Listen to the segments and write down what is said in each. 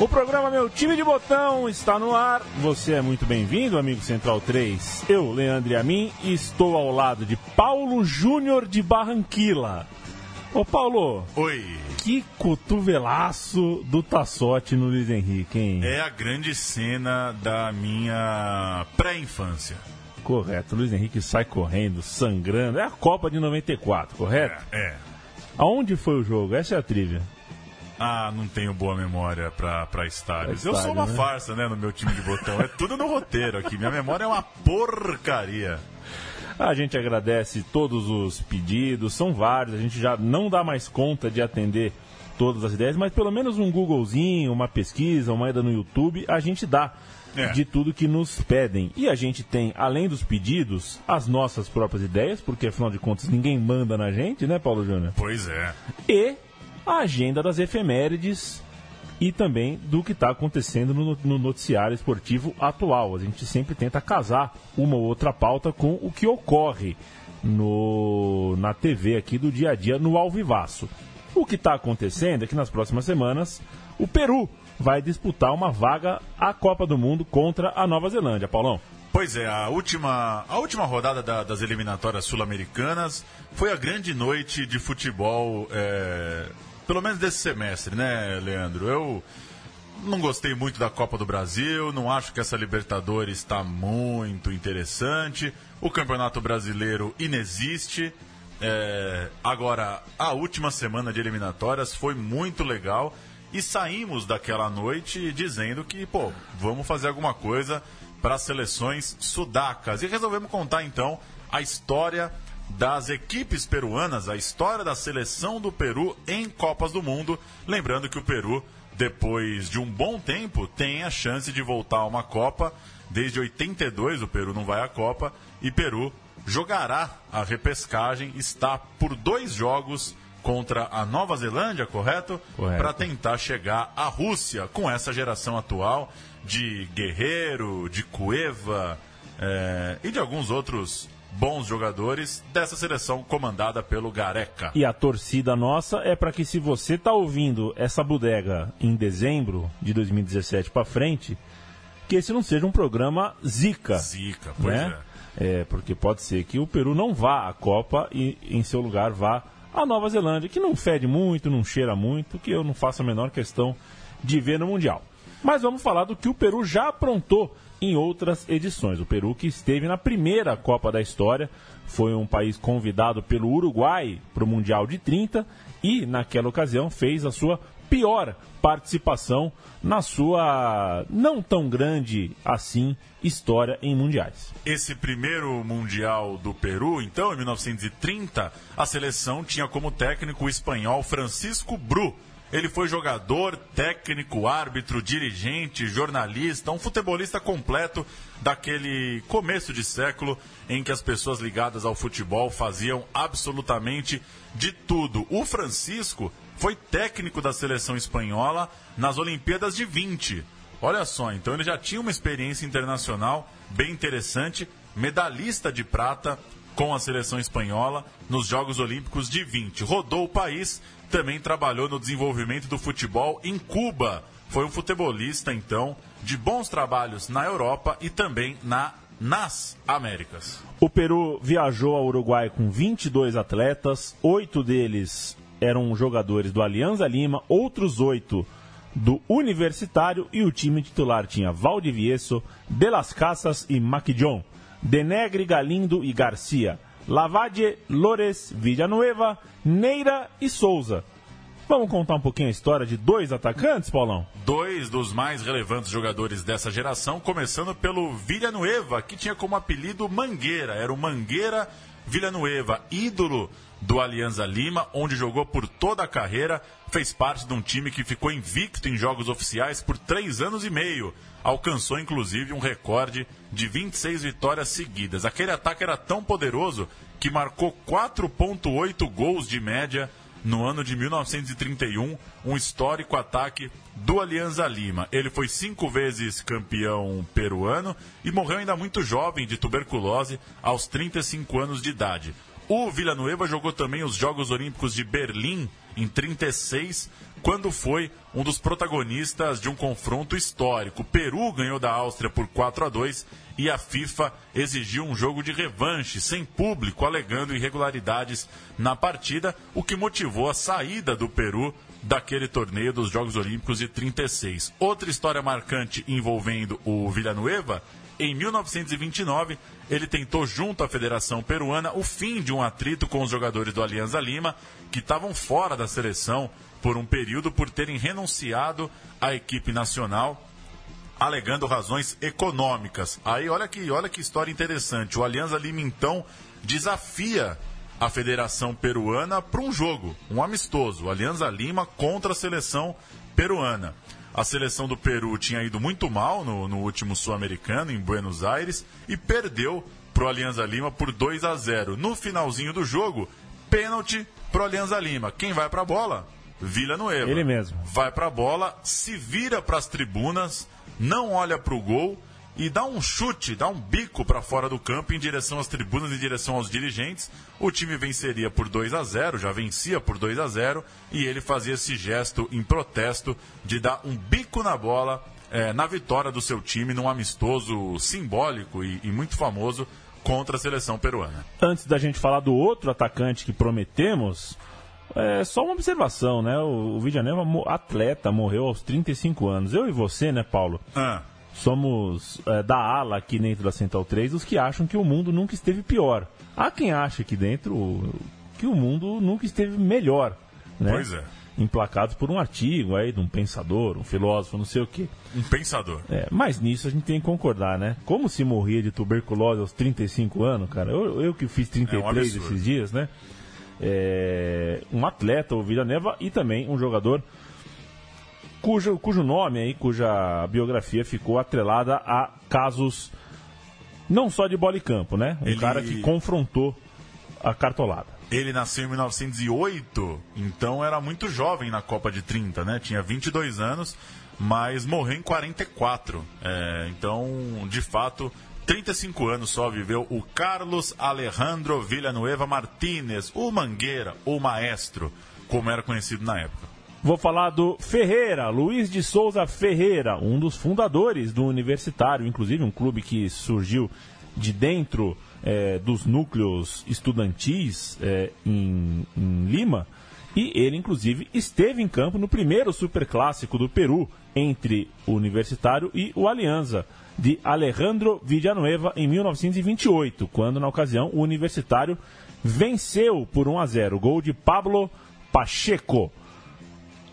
O programa Meu Time de Botão está no ar. Você é muito bem-vindo, amigo Central 3. Eu, Leandro Amin, estou ao lado de Paulo Júnior de Barranquilla. Ô Paulo. Oi. Que cotovelaço do Tassotti no Luiz Henrique, hein? É a grande cena da minha pré-infância. Correto. Luiz Henrique sai correndo, sangrando. É a Copa de 94, correto? É. é. Aonde foi o jogo? Essa é a trilha. Ah, não tenho boa memória pra, pra estádios. Eu sou uma né? farsa, né, no meu time de botão. É tudo no roteiro aqui. Minha memória é uma porcaria. A gente agradece todos os pedidos, são vários. A gente já não dá mais conta de atender todas as ideias, mas pelo menos um Googlezinho, uma pesquisa, uma ida no YouTube, a gente dá. É. de tudo que nos pedem. E a gente tem, além dos pedidos, as nossas próprias ideias, porque afinal de contas ninguém manda na gente, né, Paulo Júnior? Pois é. E a agenda das efemérides e também do que está acontecendo no, no, noticiário esportivo atual. A gente sempre tenta casar uma ou outra pauta com o que ocorre no, na TV aqui do dia a dia no Alvivaço. O que está acontecendo é que nas próximas semanas o Peru vai disputar uma vaga à Copa do Mundo contra a Nova Zelândia. Paulão. Pois é, a última, a última rodada da, das eliminatórias sul-americanas foi a grande noite de futebol é, pelo menos desse semestre, né, Leandro? Eu não gostei muito da Copa do Brasil, não acho que essa Libertadores está muito interessante. O Campeonato Brasileiro inexiste. É, agora, a última semana de eliminatórias foi muito legal e saímos daquela noite dizendo que, pô, vamos fazer alguma coisa para as seleções sudacas. E resolvemos contar então a história das equipes peruanas, a história da seleção do Peru em Copas do Mundo. Lembrando que o Peru, depois de um bom tempo, tem a chance de voltar a uma Copa. Desde 82 o Peru não vai à Copa e Peru jogará a repescagem, está por dois jogos contra a Nova Zelândia, correto? correto. Para tentar chegar à Rússia com essa geração atual de Guerreiro, de Cueva é, e de alguns outros bons jogadores dessa seleção comandada pelo Gareca. E a torcida nossa é para que se você está ouvindo essa bodega em dezembro de 2017 para frente, que esse não seja um programa zica. Zica, pois né? é. É, porque pode ser que o Peru não vá à Copa e em seu lugar vá a Nova Zelândia, que não fede muito, não cheira muito, que eu não faço a menor questão de ver no Mundial. Mas vamos falar do que o Peru já aprontou em outras edições. O Peru, que esteve na primeira Copa da história, foi um país convidado pelo Uruguai para o Mundial de 30 e, naquela ocasião, fez a sua pior participação na sua não tão grande assim história em mundiais. Esse primeiro mundial do Peru, então, em 1930, a seleção tinha como técnico o espanhol Francisco Bru ele foi jogador, técnico, árbitro, dirigente, jornalista, um futebolista completo daquele começo de século em que as pessoas ligadas ao futebol faziam absolutamente de tudo. O Francisco foi técnico da seleção espanhola nas Olimpíadas de 20. Olha só, então ele já tinha uma experiência internacional bem interessante, medalhista de prata com a seleção espanhola nos Jogos Olímpicos de 20. Rodou o país também trabalhou no desenvolvimento do futebol em Cuba. Foi um futebolista, então, de bons trabalhos na Europa e também na nas Américas. O Peru viajou ao Uruguai com 22 atletas, oito deles eram jogadores do Alianza Lima, outros oito do Universitário e o time titular tinha Valdivieso, De Las Casas e Maquijon, Denegre, Galindo e Garcia. Lavadie, Lores, Villanueva, Neira e Souza. Vamos contar um pouquinho a história de dois atacantes, Paulão? Dois dos mais relevantes jogadores dessa geração, começando pelo Villanueva, que tinha como apelido Mangueira. Era o Mangueira Villanueva, ídolo do Alianza Lima, onde jogou por toda a carreira, fez parte de um time que ficou invicto em jogos oficiais por três anos e meio. Alcançou inclusive um recorde de 26 vitórias seguidas. Aquele ataque era tão poderoso que marcou 4,8 gols de média no ano de 1931, um histórico ataque do Alianza Lima. Ele foi cinco vezes campeão peruano e morreu ainda muito jovem de tuberculose aos 35 anos de idade. O Villanueva jogou também os Jogos Olímpicos de Berlim em 36, quando foi um dos protagonistas de um confronto histórico. O Peru ganhou da Áustria por 4 a 2 e a FIFA exigiu um jogo de revanche sem público, alegando irregularidades na partida, o que motivou a saída do Peru daquele torneio dos Jogos Olímpicos de 36. Outra história marcante envolvendo o Villanueva em 1929, ele tentou, junto à Federação Peruana, o fim de um atrito com os jogadores do Alianza Lima, que estavam fora da seleção por um período por terem renunciado à equipe nacional, alegando razões econômicas. Aí olha que, olha que história interessante. O Alianza Lima então desafia a Federação Peruana para um jogo, um amistoso. Alianza Lima contra a seleção peruana. A seleção do Peru tinha ido muito mal no, no último Sul-Americano, em Buenos Aires, e perdeu para o Alianza Lima por 2 a 0. No finalzinho do jogo, pênalti para o Alianza Lima. Quem vai para a bola? Vila Nueva. Ele mesmo. Vai para a bola, se vira para as tribunas, não olha para o gol e dá um chute, dá um bico para fora do campo em direção às tribunas, em direção aos dirigentes. O time venceria por 2 a 0, já vencia por 2 a 0 e ele fazia esse gesto em protesto de dar um bico na bola é, na vitória do seu time num amistoso simbólico e, e muito famoso contra a seleção peruana. Antes da gente falar do outro atacante que prometemos, é só uma observação, né? O, o Villanueva, atleta, morreu aos 35 anos. Eu e você, né, Paulo? Ah somos é, da ala aqui dentro da Central 3 os que acham que o mundo nunca esteve pior. Há quem acha aqui dentro que o mundo nunca esteve melhor. Né? Pois é. Emplacados por um artigo aí de um pensador, um filósofo, não sei o quê. Um pensador. É, mas nisso a gente tem que concordar, né? Como se morria de tuberculose aos 35 anos, cara? Eu, eu que fiz 33 é um esses dias, né? É, um atleta, o Vila Neva, e também um jogador cujo, cujo nome aí, cuja biografia ficou atrelada a casos não só de bola e campo, né? Um Ele... cara que confrontou a cartolada. Ele nasceu em 1908, então era muito jovem na Copa de 30, né? Tinha 22 anos, mas morreu em 44. É, então, de fato, 35 anos só viveu o Carlos Alejandro Villanueva Martínez, o Mangueira, o maestro, como era conhecido na época. Vou falar do Ferreira, Luiz de Souza Ferreira, um dos fundadores do Universitário, inclusive um clube que surgiu de dentro é, dos núcleos estudantis é, em, em Lima. E ele, inclusive, esteve em campo no primeiro superclássico do Peru entre o Universitário e o Alianza, de Alejandro Villanueva, em 1928, quando, na ocasião, o Universitário venceu por 1 a 0. Gol de Pablo Pacheco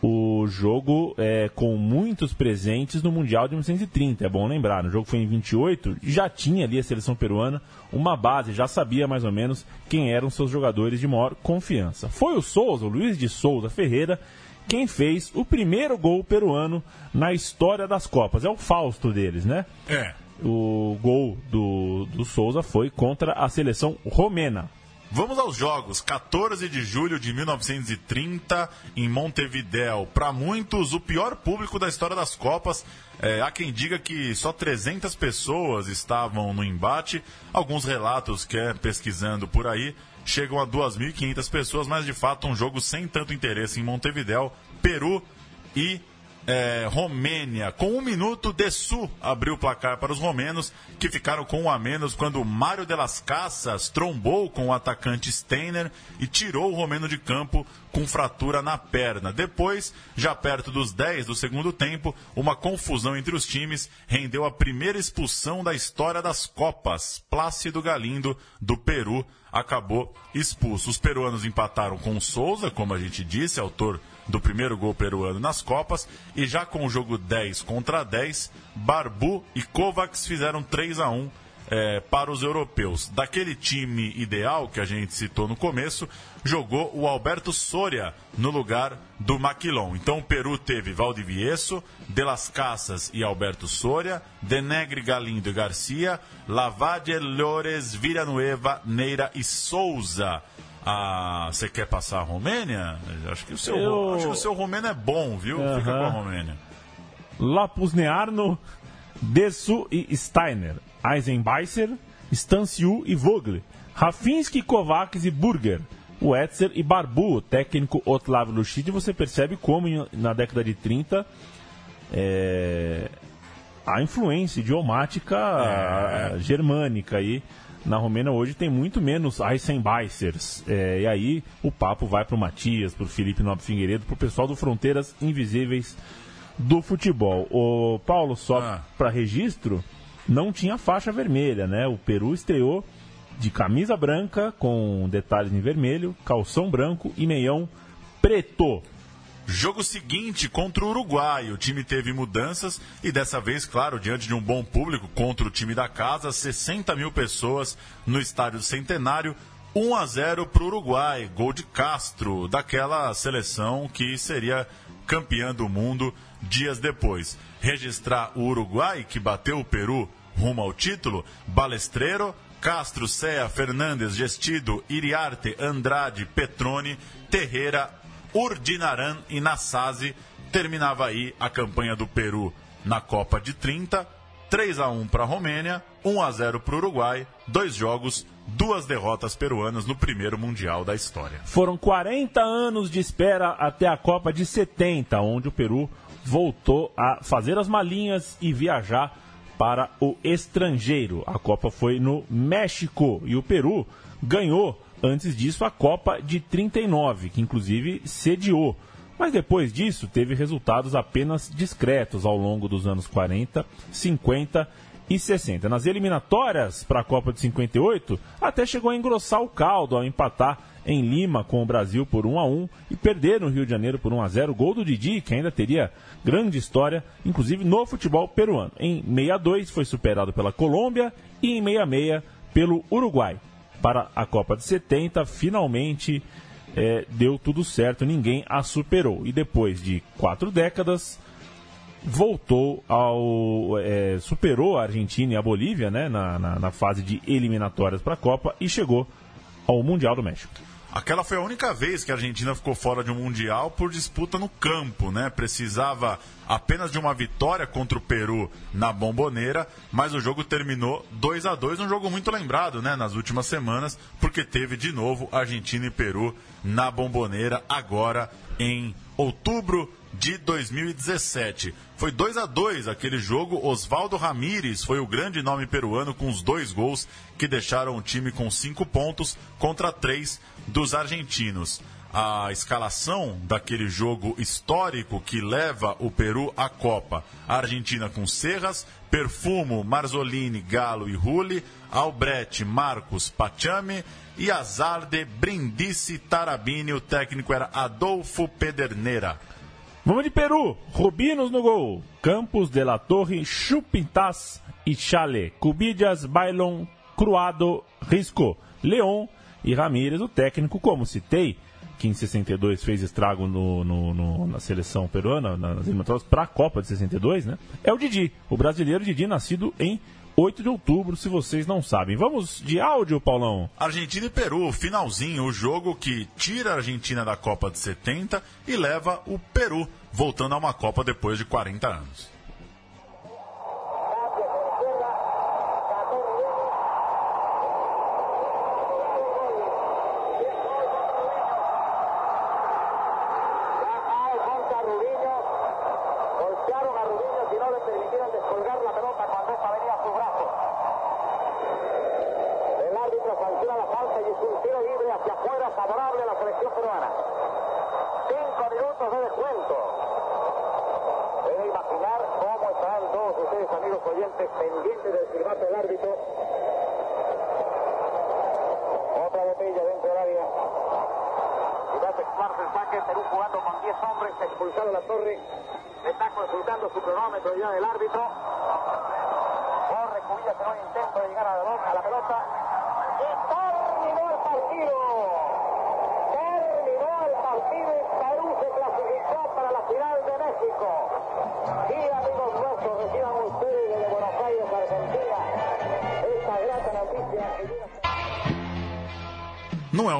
o jogo é, com muitos presentes no Mundial de 1930. É bom lembrar, o jogo foi em 28, já tinha ali a seleção peruana uma base, já sabia mais ou menos quem eram seus jogadores de maior confiança. Foi o Souza, o Luiz de Souza Ferreira, quem fez o primeiro gol peruano na história das Copas. É o Fausto deles, né? É. O gol do, do Souza foi contra a seleção romena. Vamos aos jogos. 14 de julho de 1930, em Montevidéu. Para muitos, o pior público da história das Copas. É, há quem diga que só 300 pessoas estavam no embate. Alguns relatos que é pesquisando por aí chegam a 2.500 pessoas, mas de fato um jogo sem tanto interesse em Montevidéu, Peru e é, Romênia. Com um minuto, Dessu abriu o placar para os romenos, que ficaram com um a menos quando Mário de las Casas trombou com o atacante Steiner e tirou o romeno de campo com fratura na perna. Depois, já perto dos 10 do segundo tempo, uma confusão entre os times rendeu a primeira expulsão da história das Copas. Plácido Galindo, do Peru, acabou expulso. Os peruanos empataram com Souza, como a gente disse, autor do primeiro gol peruano nas Copas. E já com o jogo 10 contra 10, Barbu e Kovacs fizeram 3 a 1 é, para os europeus. Daquele time ideal que a gente citou no começo, jogou o Alberto Soria no lugar do Maquilon. Então o Peru teve Valdivieso, De Las Casas e Alberto Soria, Denegre, Galindo e Garcia, Lavalle, Lores, Villanueva, Neira e Souza. Ah, você quer passar a Romênia? Acho que o seu, Eu- acho que o seu romeno é bom, viu? Fica com a Romênia. Lapusnearno, Dessu e Steiner, Eisenbeiser, Stanciu e Vogel, Rafinski, Kovacs e Burger, Wetzer e Barbu, técnico Otlavio Luchid, você percebe como na década de 30 é, a influência idiomática É. germânica aí na Romênia hoje tem muito menos Eisenbeissers. É, e aí o papo vai pro Matias, pro Felipe Nobre Figueiredo, pro pessoal do Fronteiras Invisíveis do futebol. O Paulo, só Ah. para registro, não tinha faixa vermelha, né? O Peru estreou de camisa branca com detalhes em vermelho, calção branco e meião preto. Jogo seguinte contra o Uruguai. O time teve mudanças e dessa vez, claro, diante de um bom público contra o time da casa, 60 mil pessoas no estádio Centenário. 1 a 0 para o Uruguai, gol de Castro, daquela seleção que seria campeã do mundo dias depois. Registrar o Uruguai, que bateu o Peru rumo ao título, Balestreiro, Castro, Cea, Fernandes, Gestido, Iriarte, Andrade, Petrone, Terreira, Urdinaran e Nassasi. Terminava aí a campanha do Peru na Copa de 30. 3 a 1 para a Romênia, 1 a 0 para o Uruguai, dois jogos, duas derrotas peruanas no primeiro Mundial da história. Foram 40 anos de espera até a Copa de 70, onde o Peru voltou a fazer as malinhas e viajar para o estrangeiro. A Copa foi no México e o Peru ganhou antes disso a Copa de 39, que inclusive sediou. Mas depois disso teve resultados apenas discretos ao longo dos anos 40, 50 e 60. Nas eliminatórias para a Copa de 58, até chegou a engrossar o caldo ao empatar em Lima com o Brasil por 1 a 1 e perder no Rio de Janeiro por 1 a 0. Gol do Didi, que ainda teria grande história, inclusive no futebol peruano. Em 62 foi superado pela Colômbia e em 66 pelo Uruguai. Para a Copa de 70, finalmente é, deu tudo certo, ninguém a superou. E depois de quatro décadas, voltou ao. é, superou a Argentina e a Bolívia né, na, na, na fase de eliminatórias para a Copa e chegou ao Mundial do México. Aquela foi a única vez que a Argentina ficou fora de um Mundial por disputa no campo, né? Precisava apenas de uma vitória contra o Peru na Bomboneira, mas o jogo terminou 2 a 2 um jogo muito lembrado, né? Nas últimas semanas, porque teve de novo Argentina e Peru na Bomboneira, agora em outubro de 2017. Foi 2 a 2 aquele jogo. Oswaldo Ramírez foi o grande nome peruano com os dois gols que deixaram o time com cinco pontos contra três dos argentinos. A escalação daquele jogo histórico que leva o Peru à Copa. A Argentina com Serras, Perfumo, Marzolini, Galo e Rulli, Albrecht, Marcos, Pachame e Azarde, Brindisi, Tarabini. O técnico era Adolfo Pedernera. Vamos de Peru. Rubinos no gol. Campos de la Torre, Chupintas e Chale. Cubillas, Bailon, Cruado, Risco, Leon e Ramírez, o técnico, como citei, que em 62 fez estrago no, no- no- na seleção peruana, nas eliminatórias para a Copa de 62, né? É o Didi, o brasileiro Didi, nascido em 8 de outubro, se vocês não sabem. Vamos de áudio, Paulão. Argentina e Peru, finalzinho, o jogo que tira a Argentina da Copa de 70 e leva o Peru voltando a uma Copa depois de 40 anos.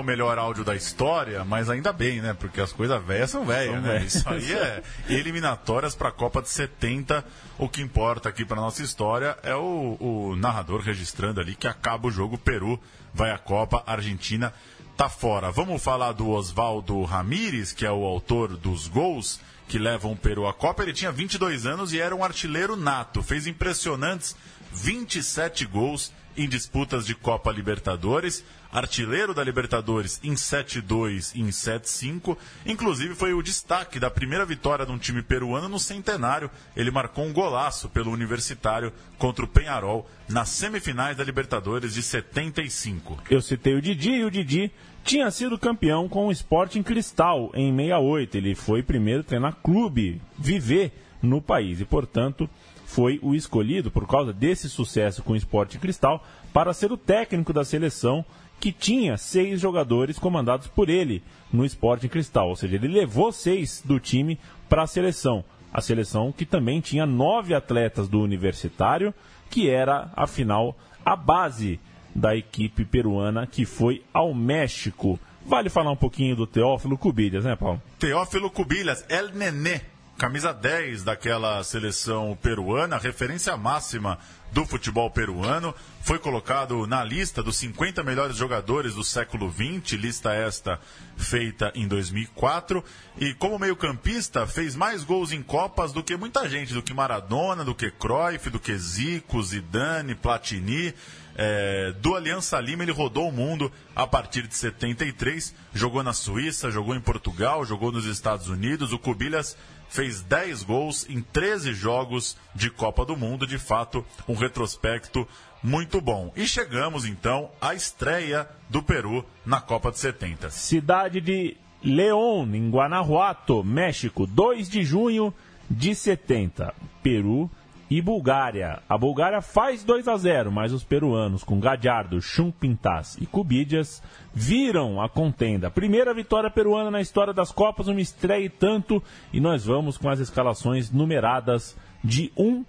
Melhor áudio da história, mas ainda bem, né? Porque as coisas velhas são velhas, né? Isso aí é eliminatórias para a Copa de 70. O que importa aqui para nossa história é o, o narrador registrando ali que acaba o jogo, Peru vai à Copa, Argentina tá fora. Vamos falar do Oswaldo Ramírez, que é o autor dos gols que levam o Peru à Copa. Ele tinha 22 anos e era um artilheiro nato. Fez impressionantes 27 gols em disputas de Copa Libertadores, artilheiro da Libertadores em 7-2 e em 7-5. Inclusive foi o destaque da primeira vitória de um time peruano no centenário. Ele marcou um golaço pelo Universitário contra o Penharol nas semifinais da Libertadores de 75. Eu citei o Didi e o Didi tinha sido campeão com o Sporting Cristal em 68. Ele foi primeiro treinar clube, viver no país e, portanto, foi o escolhido por causa desse sucesso com o Sporting Cristal para ser o técnico da seleção que tinha seis jogadores comandados por ele no Sporting Cristal, ou seja, ele levou seis do time para a seleção. A seleção que também tinha nove atletas do universitário, que era, afinal, a base da equipe peruana que foi ao México. Vale falar um pouquinho do Teófilo Cubilhas, né, Paulo? Teófilo Cubilhas, El Nenê, camisa 10 daquela seleção peruana, referência máxima do futebol peruano, foi colocado na lista dos 50 melhores jogadores do século XX, lista esta feita em 2004, e como meio-campista fez mais gols em Copas do que muita gente, do que Maradona, do que Cruyff, do que Zico, Zidane, Platini. É, do Aliança Lima ele rodou o mundo a partir de 73, jogou na Suíça, jogou em Portugal, jogou nos Estados Unidos. O Cubilhas fez 10 gols em 13 jogos de Copa do Mundo, de fato, um retrospecto muito bom. E chegamos então à estreia do Peru na Copa de 70. Cidade de León, em Guanajuato, México, 2 de junho de 70. Peru e Bulgária. A Bulgária faz 2 a 0, mas os peruanos, com Gadiardo, Chumpintas e Cubidias, viram a contenda. Primeira vitória peruana na história das Copas, uma estreia e tanto, e nós vamos com as escalações numeradas de 1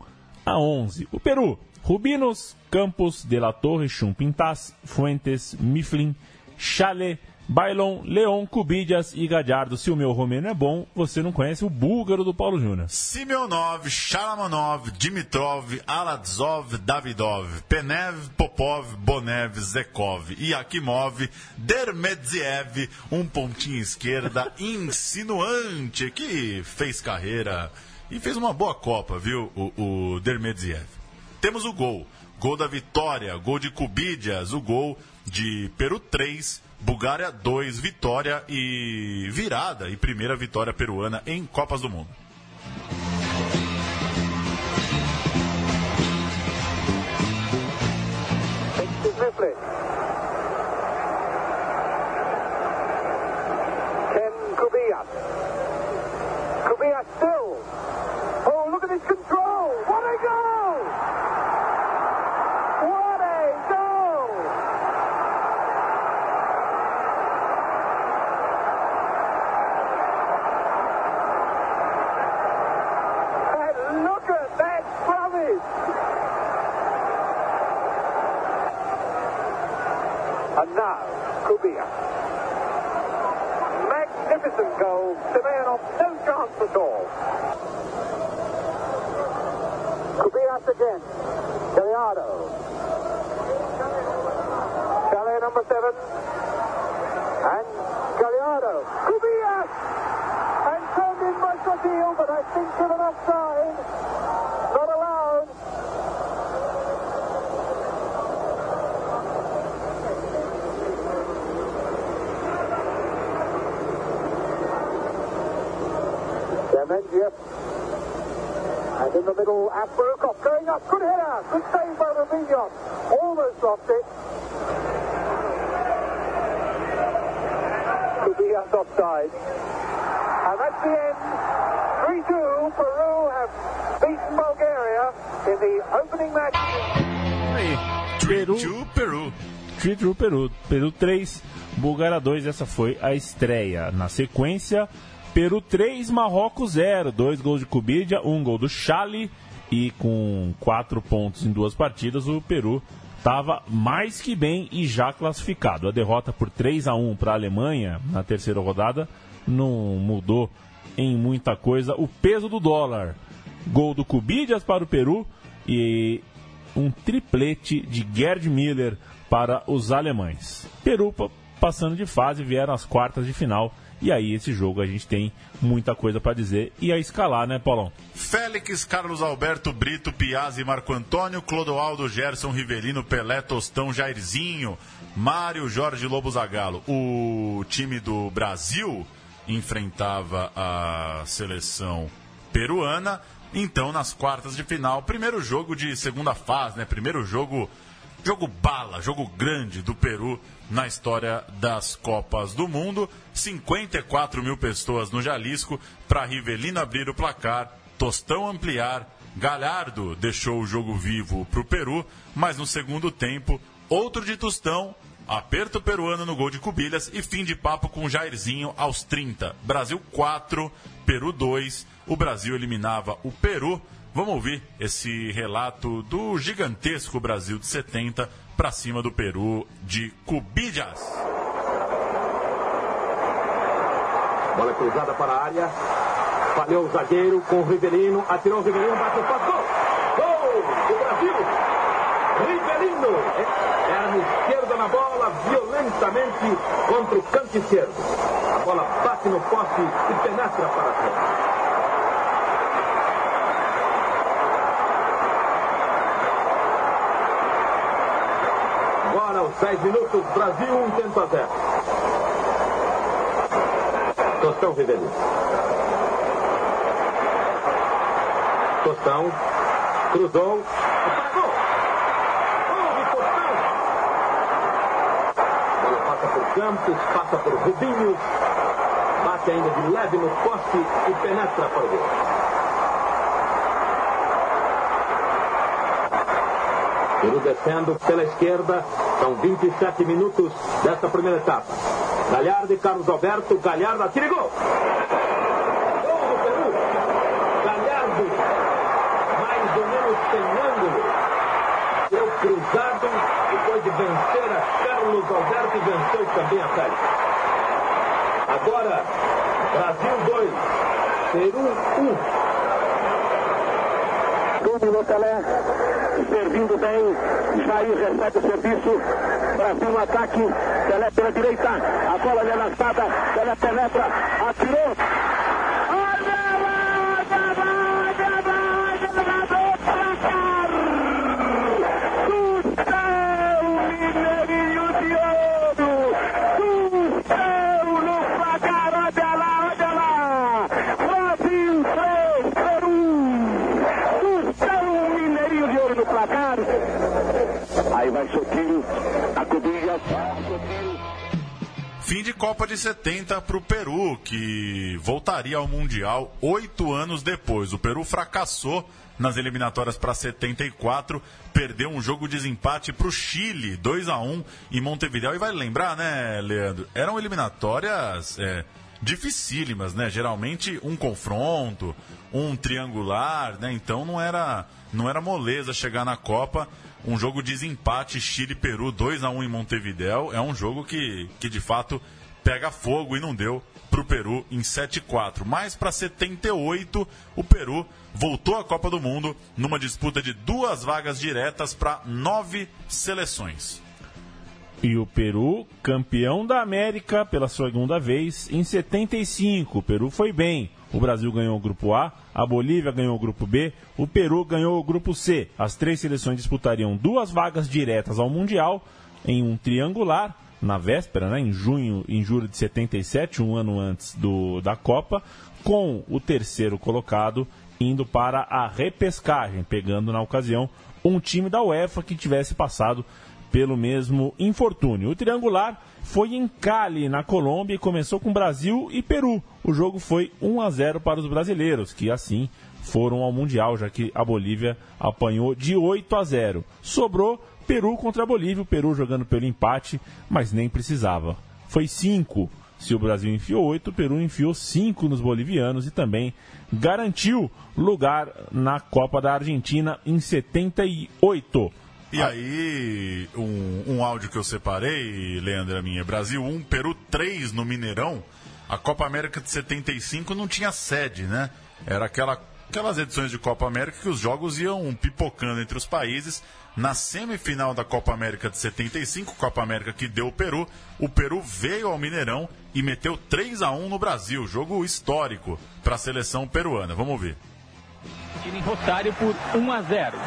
a 11. O Peru, Rubinos, Campos, De La Torre, Chumpintas, Fuentes, Mifflin, Chalet, Bailon, Leon, Cubidias e Gadiardo. Se o meu romeno é bom, você não conhece o búlgaro do Paulo Júnior. Simeonov, Shalamanov, Dimitrov, Aladzov, Davidov, Penev, Popov, Bonev, Zekov, Yakimov, Dermedziev, um pontinho esquerda insinuante que fez carreira e fez uma boa Copa, viu, o, o Dermedziev. Temos o gol, gol da vitória, gol de Cubidias, o gol de Peru 3, Bulgária 2, vitória e virada e primeira vitória peruana em Copas do Mundo. Magnificent goal. Simeonov, no chance at all. Kubias again. Gallardo. Chalet number seven. And Gallardo. Kubias! And turned in by Sotil, but I think given offside. Not allowed. Demengiev. And in the middle, Asparukov going up. Good header. Good save by Rubinov. Almost lost it. Kubias offside. And that's the end. 3-2. Peru have beaten Bulgaria in the opening match. aí. 3-2 Peru. 3 Peru. Peru 3, Bulgária 2. Essa foi a estreia. Na sequência, Peru 3, Marrocos 0. Dois gols de Kubidia, um gol do Chali. E com quatro pontos em duas partidas, o Peru estava mais que bem e já classificado. A derrota por 3 a 1 para a Alemanha na terceira rodada não mudou em muita coisa o peso do dólar. Gol do Cubidias para o Peru e um triplete de Gerd Miller para os alemães. Peru passando de fase, vieram as quartas de final. E aí, esse jogo a gente tem muita coisa para dizer e a escalar, né, Paulão? Félix, Carlos Alberto, Brito, Piazzi, Marco Antônio, Clodoaldo, Gerson, Rivelino, Pelé, Tostão, Jairzinho, Mário, Jorge Lobo Zagalo. O time do Brasil enfrentava a seleção peruana. Então, nas quartas de final, primeiro jogo de segunda fase, né? Primeiro jogo, jogo bala, jogo grande do Peru na história das Copas do Mundo. 54 mil pessoas no Jalisco para Rivelino abrir o placar, Tostão ampliar, Galhardo deixou o jogo vivo para o Peru, mas no segundo tempo, outro de Tostão, aperto peruano no gol de Cubilhas e fim de papo com Jairzinho aos 30. Brasil 4, Peru 2. O Brasil eliminava o Peru. Vamos ouvir esse relato do gigantesco Brasil de 70 para cima do Peru de Cubillas. Bola cruzada para a área. Falhou o zagueiro com o Rivelino. Atirou o Rivelino, bateu para gol. Gol do Brasil. Rivelino. Perna esquerda na bola, violentamente contra o canto esquerdo. A bola bate no poste e penetra para frente. Agora, aos 10 minutos, Brasil 1 um tento a 0. Tostão Rivelino. Tostão. Cruzou. Apagou. Gol de Tostão. Bola passa por Campos, passa por Rubinho. Bate ainda de leve no poste e penetra para o gol. Peru descendo pela esquerda. São 27 minutos desta primeira etapa. Galhardo e Carlos Alberto. Galhardo atira e gol. Cruzado. Depois de vencer a Carlos Alberto venceu também a Félix. Agora, Brasil 2, Peru 1. Tudo no Pelé, servindo bem. Jair recebe o serviço. Brasil no ataque. Pelé pela direita. A bola ali lançada. Pelé penetra. Atirou. Olha lá! Olha lá! Olha lá! Do placar! Do céu, Mineirinho de ouro! Do céu no placar! Olha lá! Olha lá! Brasil 3, Peru! Do céu, Mineirinho de ouro no placar! Aí vai Sotilho, a Cubilhas. Fim de Copa de 70 para o Peru, que voltaria ao Mundial oito anos depois. O Peru fracassou nas eliminatórias para 74, perdeu um jogo de desempate para o Chile, 2 a 1 em Montevideo. E vai lembrar, né, Leandro? Eram eliminatórias é, dificílimas, né? Geralmente um confronto, um triangular, né? Então não era, não era moleza chegar na Copa. Um jogo de desempate Chile-Peru 2 a 1 em Montevideo. É um jogo que, que de fato pega fogo e não deu para o Peru em 7-4. Mas para 78, o Peru voltou à Copa do Mundo numa disputa de duas vagas diretas para nove seleções. E o Peru, campeão da América pela segunda vez em 75. O Peru foi bem. O Brasil ganhou o grupo A, a Bolívia ganhou o grupo B, o Peru ganhou o grupo C. As três seleções disputariam duas vagas diretas ao Mundial em um triangular na véspera, né, em junho, em julho de 77, um ano antes do, da Copa, com o terceiro colocado indo para a repescagem, pegando na ocasião um time da UEFA que tivesse passado pelo mesmo infortúnio. O triangular foi em Cali, na Colômbia, e começou com Brasil e Peru. o jogo foi 1 a 0 para os brasileiros, que assim foram ao Mundial, já que a Bolívia apanhou de 8 a 0. Sobrou Peru contra a Bolívia, o Peru jogando pelo empate, mas nem precisava. Foi 5. Se o Brasil enfiou 8, o Peru enfiou 5 nos bolivianos e também garantiu lugar na Copa da Argentina em 78. E aí, um, um áudio que eu separei, Leandro, minha. Brasil 1, Peru 3 no Mineirão. A Copa América de 75 não tinha sede, né? Era aquela, aquelas edições de Copa América que os jogos iam pipocando entre os países. Na semifinal da Copa América de 75, Copa América que deu o Peru, o Peru veio ao Mineirão e meteu 3 a 1 no Brasil. Jogo histórico para a seleção peruana. Vamos ver. Time Rosário por 1 a 0.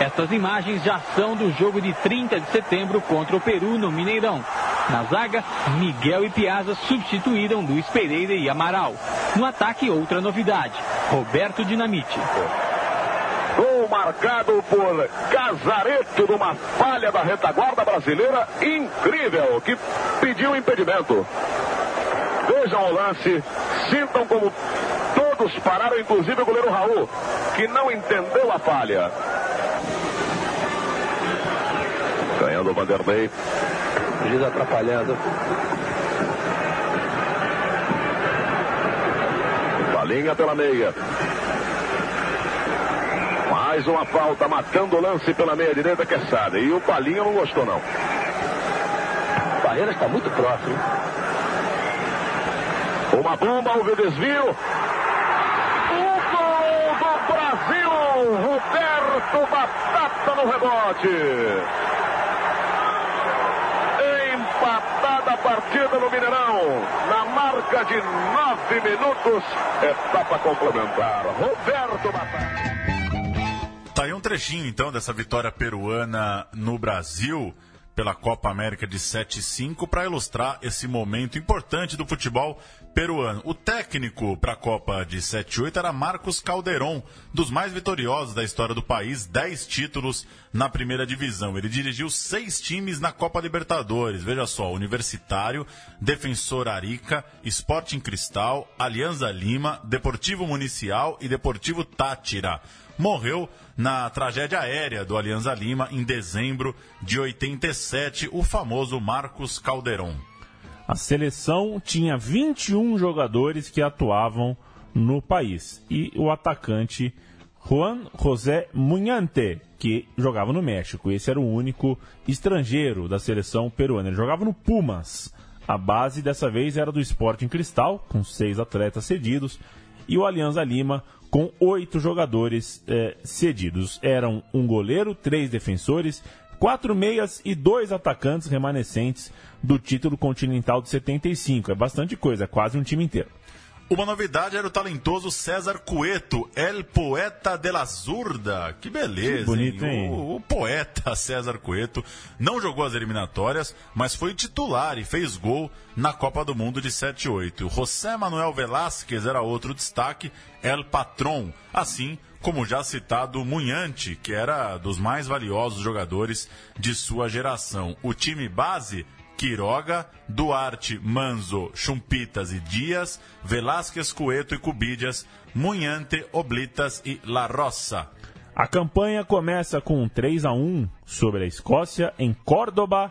Estas imagens já são do jogo de 30 de setembro contra o Peru no Mineirão. Na zaga, Miguel e Piazza substituíram Luiz Pereira e Amaral. No ataque, outra novidade: Roberto Dinamite. Gol marcado por Casareto numa falha da retaguarda brasileira incrível, que pediu impedimento. Vejam o lance, sintam como todos pararam, inclusive o goleiro Raul, que não entendeu a falha. Ganhando o Vanderlei. Juiz atrapalhando. Balinha pela meia. Mais uma falta, matando o lance pela meia direita, que é Sada. E o Balinha não gostou, não. Barreira está muito próximo. Uma bomba, houve desvio. O gol do Brasil! Roberto Batata no rebote. Empatada a partida no Mineirão. Na marca de nove minutos, etapa complementar. Roberto Batata. Tá aí um trechinho então dessa vitória peruana no Brasil pela Copa América de 7-5 para ilustrar esse momento importante do futebol peruano. O técnico para a Copa de 7-8 era Marcos Calderon, dos mais vitoriosos da história do país, 10 títulos na primeira divisão. Ele dirigiu seis times na Copa Libertadores. Veja só, Universitário, Defensor Arica, Sporting Cristal, Alianza Lima, Deportivo Municial e Deportivo Tátira morreu na tragédia aérea do Alianza Lima em dezembro de 87, o famoso Marcos Calderon. A seleção tinha 21 jogadores que atuavam no país e o atacante Juan José Munhante, que jogava no México. Esse era o único estrangeiro da seleção peruana. Ele jogava no Pumas. A base dessa vez era do Sporting Cristal, com seis atletas cedidos, e o Alianza Lima com oito jogadores eh, cedidos. Eram um goleiro, três defensores, quatro meias e dois atacantes remanescentes do título continental de 75. É bastante coisa, é quase um time inteiro. Uma novidade era o talentoso César Cueto, El Poeta de la Zurda. Que beleza, Que bonito, hein? hein? O, o poeta César Cueto não jogou as eliminatórias, mas foi titular e fez gol na Copa do Mundo de 7 e 8. O José Manuel Velásquez era outro destaque, El Patron, assim como já citado Munhante, que era dos mais valiosos jogadores de sua geração. O time base Quiroga, Duarte, Manzo, Chumpitas e Dias, Velásquez, Cueto e Cubidias, Munhante, Oblitas e La Roça. A campanha começa com um 3 a 1 sobre a Escócia em Córdoba,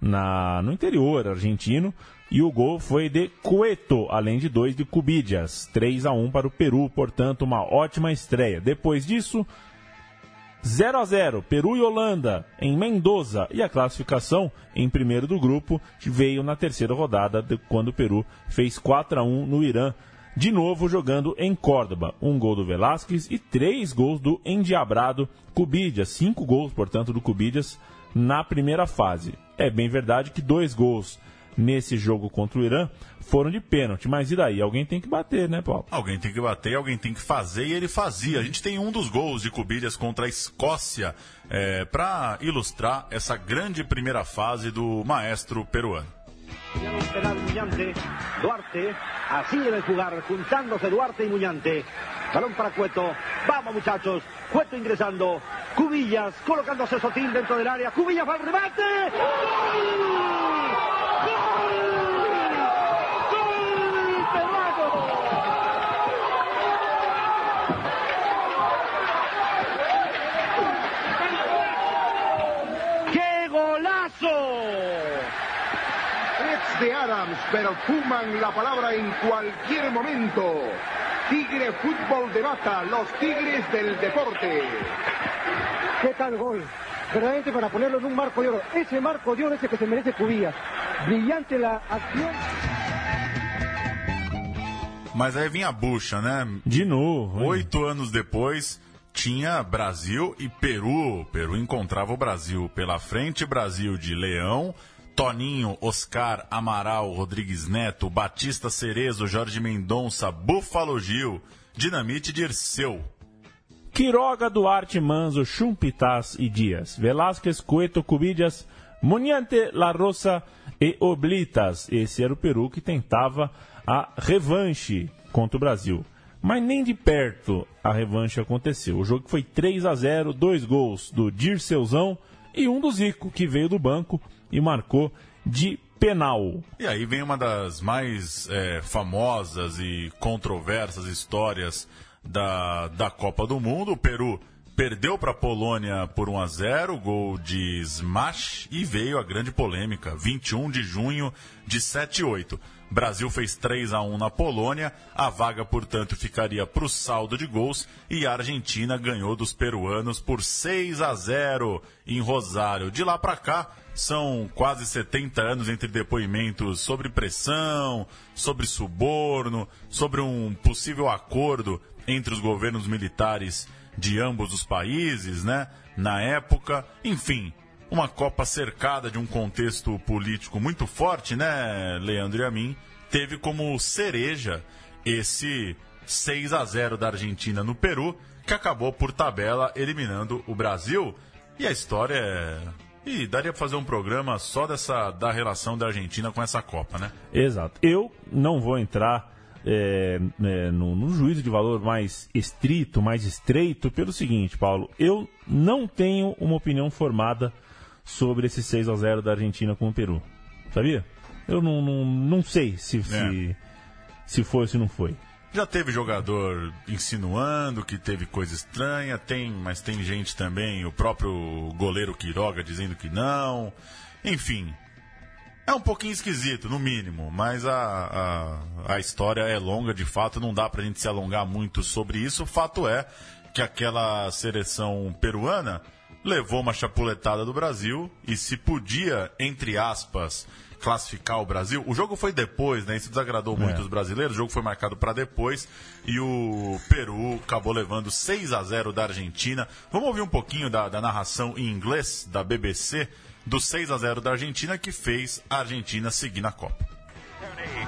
na, no interior argentino, e o gol foi de Cueto, além de dois de Cubidias. 3 a 1 para o Peru, portanto, uma ótima estreia. Depois disso, 0 a 0 Peru e Holanda em Mendoza e a classificação em primeiro do grupo veio na terceira rodada quando o Peru fez 4 a 1 no Irã, de novo jogando em Córdoba. Um gol do Velásquez e três gols do endiabrado Cubidias, cinco gols, portanto, do Cubidias na primeira fase. É bem verdade que dois gols nesse jogo contra o Irã foram de pênalti, mas e daí? Alguém tem que bater, né, Paulo? Alguém tem que bater, alguém tem que fazer, e ele fazia. A gente tem um dos gols de Cubilhas contra a Escócia para ilustrar essa grande primeira fase do maestro peruano. Penal Muñante, Duarte, así deben jugar, juntándose Duarte y Muñante. Balón para Cueto, vamos muchachos, Cueto ingresando, Cubillas colocándose Sotín dentro del área, Cubillas va al remate. ¡Gol! ¡Gol! ¡Gol! Peruano, Ex de Adams perfuman la palabra en cualquier momento. Tigre Fútbol de Bata, los tigres del deporte. ¿Qué tal gol? Verdaderamente para ponerlo en un marco de oro. Ese marco de oro es el que se merece Cubillas. Brillante la acción. Mas aí vinha a bucha, né? De novo. hein? Oito anos depois, tinha Brasil e Peru. Peru encontrava o Brasil pela frente, Brasil de Leão, Toninho, Oscar, Amaral, Rodrigues Neto, Batista Cerezo, Jorge Mendonça, Búfalo Gil, Dinamite Dirceu. Quiroga, Duarte, Manzo, Chumpitaz e Dias. Velásquez, Cueto, Cubillas, Muniante, La Roça e Oblitas. Esse era o Peru que tentava a revanche contra o Brasil. Mas nem de perto a revanche aconteceu. O jogo foi 3 a 0 dois gols do Dirceuzão e um do Zico, que veio do banco e marcou de penal. E aí vem uma das mais é, famosas e controversas histórias da, da Copa do Mundo. O Peru perdeu para a Polônia por 1 a 0, gol de Smash, e veio a grande polêmica, 21 de junho de 7 e 8. Brasil fez 3 a 1 na Polônia, a vaga, portanto, ficaria para o saldo de gols e a Argentina ganhou dos peruanos por 6 a 0 em Rosário. De lá para cá, são quase 70 anos entre depoimentos sobre pressão, sobre suborno, sobre um possível acordo entre os governos militares de ambos os países, né? Na época, enfim, uma Copa cercada de um contexto político muito forte, né, Leandro e a mim, teve como cereja esse 6 a 0 da Argentina no Peru, que acabou por tabela eliminando o Brasil. E a história é. E daria pra fazer um programa só dessa da relação da Argentina com essa Copa, né? Exato. Eu não vou entrar é, é, no, no juízo de valor mais estrito, mais estreito, pelo seguinte, Paulo. Eu não tenho uma opinião formada sobre esse 6 a 0 da Argentina com o Peru. Sabia? Eu não, não, não sei se, se, se foi ou se não foi. Já teve jogador insinuando que teve coisa estranha, tem, mas tem gente também, o próprio goleiro Quiroga dizendo que não. Enfim, é um pouquinho esquisito, no mínimo, mas a, a, a história é longa de fato, não dá pra gente se alongar muito sobre isso. O fato é que aquela seleção peruana levou uma chapuletada do Brasil e se podia, entre aspas, classificar o Brasil. O jogo foi depois, né? Isso desagradou muito os brasileiros. O jogo foi marcado para depois e o Peru acabou levando 6 a 0 da Argentina. Vamos ouvir um pouquinho da, da narração em inglês da BBC do 6 a 0 da Argentina que fez a Argentina seguir na Copa.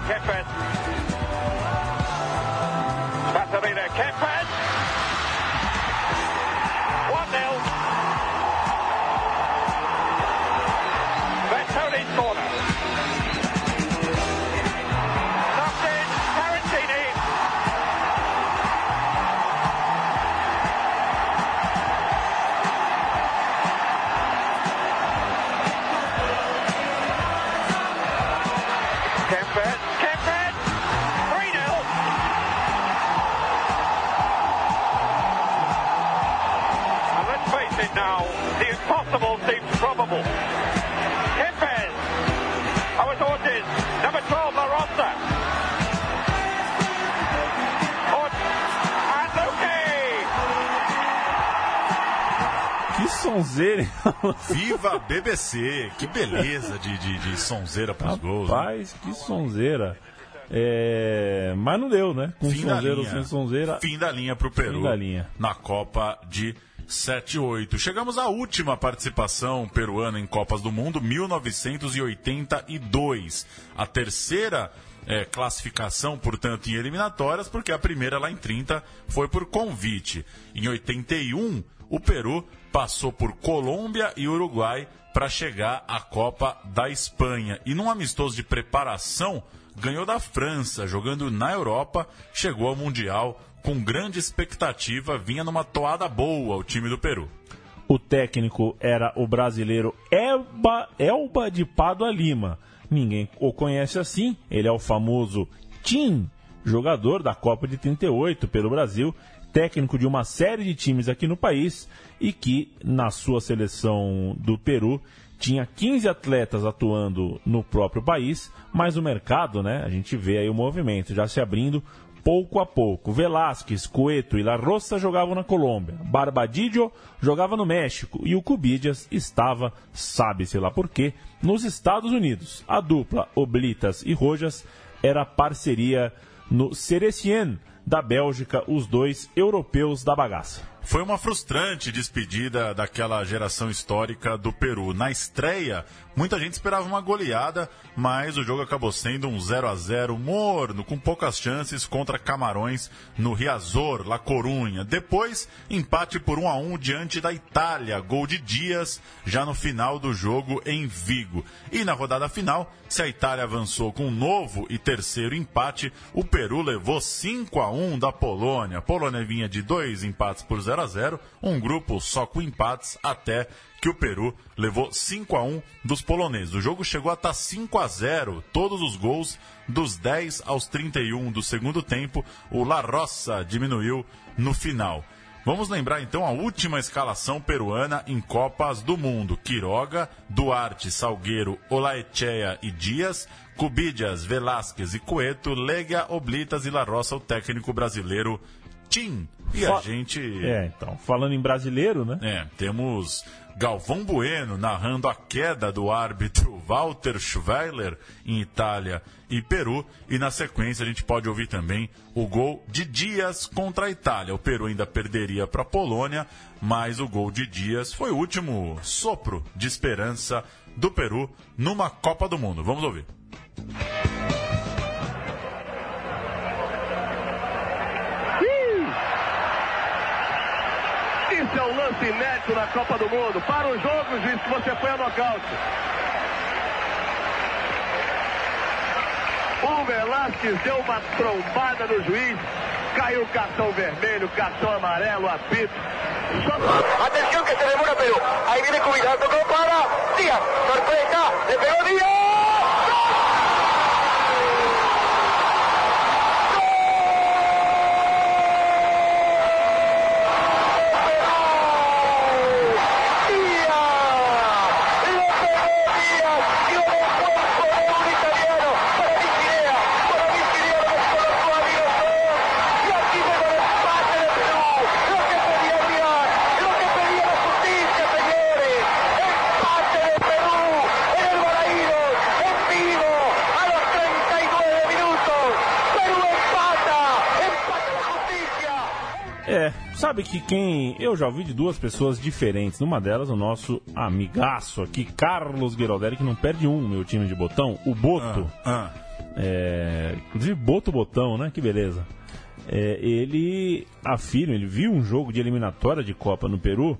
Kempes. Viva a BBC! Que beleza de, de, de sonzeira pros gols. né? Rapaz, que sonzeira. É, Mas não deu, né? Com Fim da sonzeira ou linha. sem sonzeira. Fim da linha pro Peru Fim da linha. na Copa de 7-8. Chegamos à última participação peruana em Copas do Mundo, 1982. A terceira eh, classificação, portanto, em eliminatórias, porque a primeira lá em 30 foi por convite. Em 81, o Peru passou por Colômbia e Uruguai para chegar à Copa da Espanha. E num amistoso de preparação, ganhou da França, jogando na Europa, chegou ao Mundial com grande expectativa, vinha numa toada boa o time do Peru. O técnico era o brasileiro Elba, Elba de Pádua Lima. Ninguém o conhece assim. Ele é o famoso Tim, jogador da Copa de 38 pelo Brasil, técnico de uma série de times aqui no país e que na sua seleção do Peru tinha 15 atletas atuando no próprio país, mas o mercado, né, a gente vê aí o movimento já se abrindo pouco a pouco. Velásquez, Cueto e La Roça jogavam na Colômbia. Barbadillo jogava no México e o Cubidias estava, sabe-se lá por quê, nos Estados Unidos. A dupla Oblitas e Rojas era parceria no Cerecien da Bélgica, os dois europeus da bagaça. Foi uma frustrante despedida daquela geração histórica do Peru. Na estreia, muita gente esperava uma goleada, mas o jogo acabou sendo um 0 a 0 morno, com poucas chances contra Camarões no Riazor, La Corunha. Depois, empate por 1 a 1 diante da Itália, gol de Dias, já no final do jogo em Vigo. E na rodada final, se a Itália avançou com um novo e terceiro empate, o Peru levou 5 a 1 da Polônia. A Polônia vinha de dois empates por 0 a 0, um grupo só com empates até que o Peru levou 5 a 1 dos poloneses. O jogo chegou a estar 5 a 0, todos os gols dos 10 aos 31 do segundo tempo. O La Roça diminuiu no final. Vamos lembrar então a última escalação peruana em Copas do Mundo: Quiroga, Duarte, Salgueiro, Olaechea e Dias, Cubidias, Velásquez e Cueto, Lega, Oblitas e La Roça, o técnico brasileiro Tim. E a Fa- gente. É, então, falando em brasileiro, né? É, temos Galvão Bueno narrando a queda do árbitro Walter Schweiler em Itália e Peru. E na sequência a gente pode ouvir também o gol de Dias contra a Itália. O Peru ainda perderia para a Polônia, mas o gol de Dias foi o último sopro de esperança do Peru numa Copa do Mundo. Vamos ouvir. Lance inédito na Copa do Mundo. Para o jogo, juiz, que você foi a nocaute. O Velasquez deu uma trombada no juiz. Caiu cartão vermelho, cartão amarelo, apito. Atención que se demora Perú. Ahí viene Cubilán, tocó para Díaz. Sorpresa, le pegó Díaz. Sabe que quem. Eu já ouvi de duas pessoas diferentes. Numa delas, o nosso amigaço aqui, Carlos Guirodelli, que não perde um, meu time de botão, o Boto. Ah, É, inclusive, Boto Botão, né? Que beleza. É, ele afirma, ele viu um jogo de eliminatória de Copa no Peru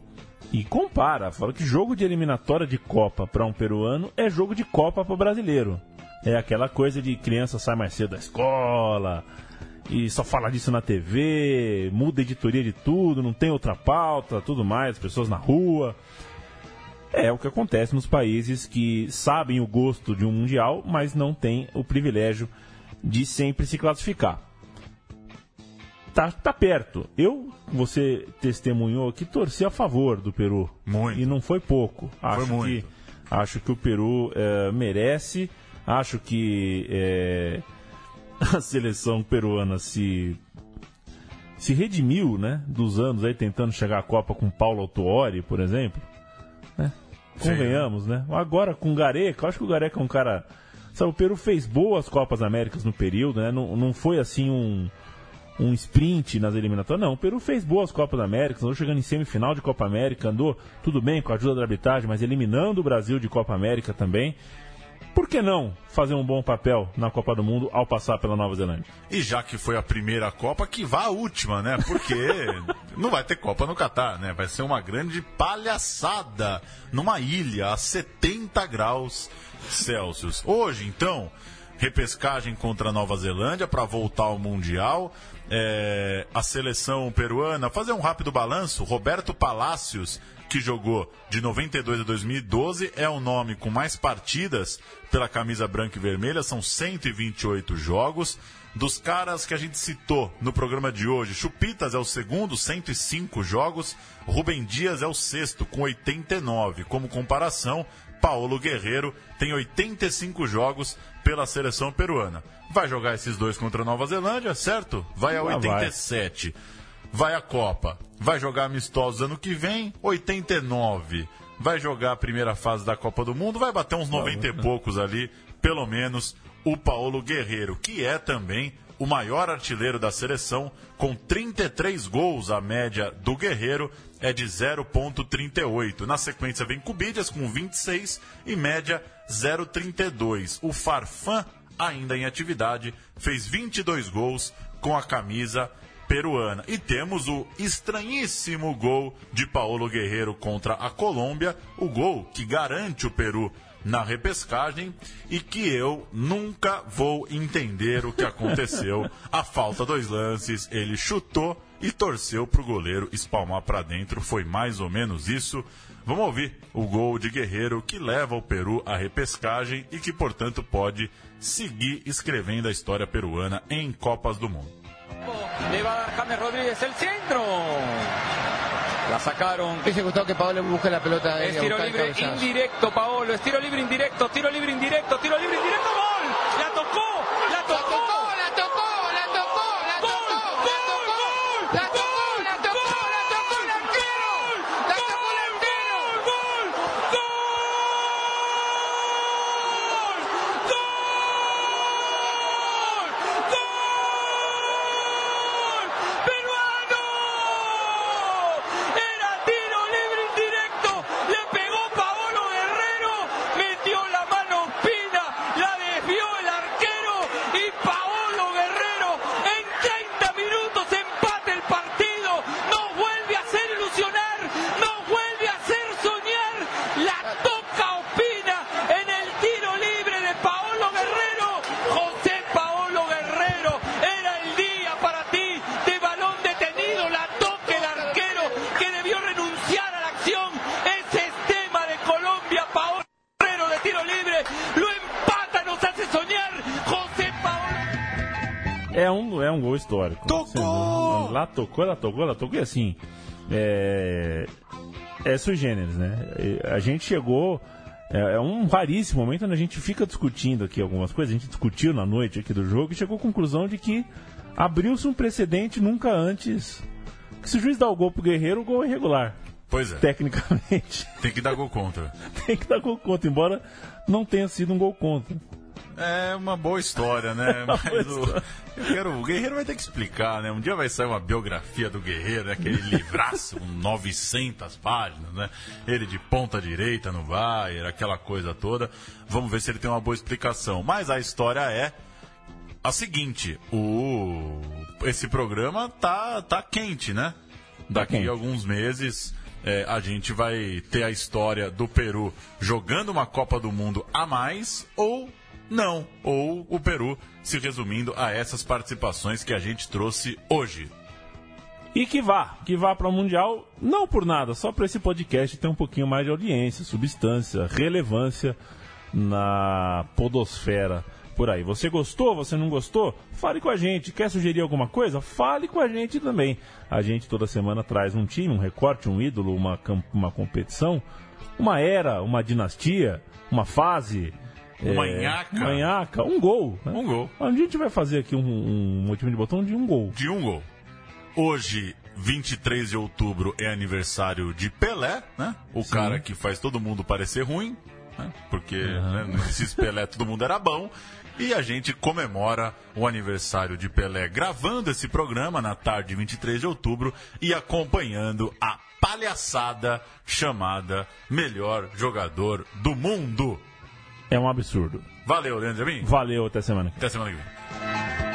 e compara. Fala que jogo de eliminatória de Copa para um peruano é jogo de Copa para brasileiro. É aquela coisa de criança sai mais cedo da escola e só fala disso na TV, muda a editoria de tudo, não tem outra pauta, tudo mais, pessoas na rua. É o que acontece nos países que sabem o gosto de um mundial, mas não têm o privilégio de sempre se classificar. Tá, tá perto. Eu, você testemunhou aqui, torci a favor do Peru. Muito. E não foi pouco. Acho muito. que acho que o Peru eh, merece. Acho que eh, a seleção peruana se se redimiu, né, dos anos aí tentando chegar à Copa com Paulo Autuori, por exemplo. Né? Sim. Convenhamos, né? Agora com Gareca, eu acho que o Gareca é um cara. Sabe, o Peru fez boas Copas Américas no período, né? Não, não foi assim um, um sprint nas eliminatórias. Não, o Peru fez boas Copas Américas, andou chegando em semifinal de Copa América, andou tudo bem com a ajuda da arbitragem, mas eliminando o Brasil de Copa América também. Por que não fazer um bom papel na Copa do Mundo ao passar pela Nova Zelândia? E já que foi a primeira Copa, que vá a última, né? Porque não vai ter Copa no Catar, né? Vai ser uma grande palhaçada numa ilha a 70 graus Celsius. Hoje, então, repescagem contra a Nova Zelândia para voltar ao Mundial. É, a seleção peruana, fazer um rápido balanço. Roberto Palácios, que jogou de 92 a 2012, é o nome com mais partidas pela camisa branca e vermelha, são 128 jogos. Dos caras que a gente citou no programa de hoje, Chupitas é o segundo, 105 jogos. Rubem Dias é o sexto, com 89. Como comparação, Paulo Guerreiro tem 85 jogos pela seleção peruana. Vai jogar esses dois contra a Nova Zelândia, certo? Vai a Ah, vai. 87. Vai a Copa. Vai jogar amistosos ano que vem, 89. Vai jogar a primeira fase da Copa do Mundo, vai bater uns 90 e poucos ali, pelo menos o Paulo Guerreiro, que é também o maior artilheiro da seleção, com 33 gols. A média do Guerreiro é de 0,38. Na sequência vem Cubidias com 26 e média 0,32. O Farfan, ainda em atividade, fez 22 gols com a camisa peruana. E temos o estranhíssimo gol de Paulo Guerreiro contra a Colômbia, o gol que garante o Peru na repescagem e que eu nunca vou entender o que aconteceu. A falta dois lances, ele chutou e torceu para o goleiro espalmar para dentro. Foi mais ou menos isso. Vamos ouvir o gol de Guerreiro que leva o Peru à repescagem e que, portanto, pode seguir escrevendo a história peruana em Copas do Mundo. Le va a dar James Rodríguez el centro. La sacaron. Hubiese gustado que Paolo busque la pelota Es y a tiro libre indirecto, Paolo. Es tiro libre indirecto, tiro libre indirecto, tiro libre indirecto. ¡Gol! Tocou! Ela tocou, ela tocou. E assim, é, é sui generis, né? A gente chegou. É, é um raríssimo momento onde a gente fica discutindo aqui algumas coisas. A gente discutiu na noite aqui do jogo e chegou à conclusão de que abriu-se um precedente nunca antes. Que se o juiz dá o gol pro Guerreiro, o gol é irregular. Pois é, Tecnicamente. tem que dar gol contra. Tem que dar gol contra, embora não tenha sido um gol contra. É uma boa história, né? Mas o, eu quero, o Guerreiro vai ter que explicar, né? Um dia vai sair uma biografia do Guerreiro, né? aquele livraço com 900 páginas, né? Ele de ponta direita no Bayern, aquela coisa toda. Vamos ver se ele tem uma boa explicação. Mas a história é a seguinte: o esse programa tá tá quente, né? Daqui quente. a alguns meses é, a gente vai ter a história do Peru jogando uma Copa do Mundo a mais ou não, ou o Peru se resumindo a essas participações que a gente trouxe hoje. E que vá, que vá para o Mundial, não por nada, só para esse podcast ter um pouquinho mais de audiência, substância, relevância na podosfera por aí. Você gostou? Você não gostou? Fale com a gente. Quer sugerir alguma coisa? Fale com a gente também. A gente toda semana traz um time, um recorte, um ídolo, uma, uma competição, uma era, uma dinastia, uma fase. É, nhaca. Uma nhaca, um gol. né? Um gol. A gente vai fazer aqui um, um, time de botão de um gol. De um gol. Hoje, 23 de outubro, é aniversário de Pelé, né? O cara que faz todo mundo parecer ruim, né? Porque né, nesses Pelé todo mundo era bom. E a gente comemora o aniversário de Pelé gravando esse programa na tarde de 23 de outubro e acompanhando a palhaçada chamada Melhor Jogador do Mundo é um absurdo. Valeu, Leandro Amin. Valeu, até semana. Até semana que vem.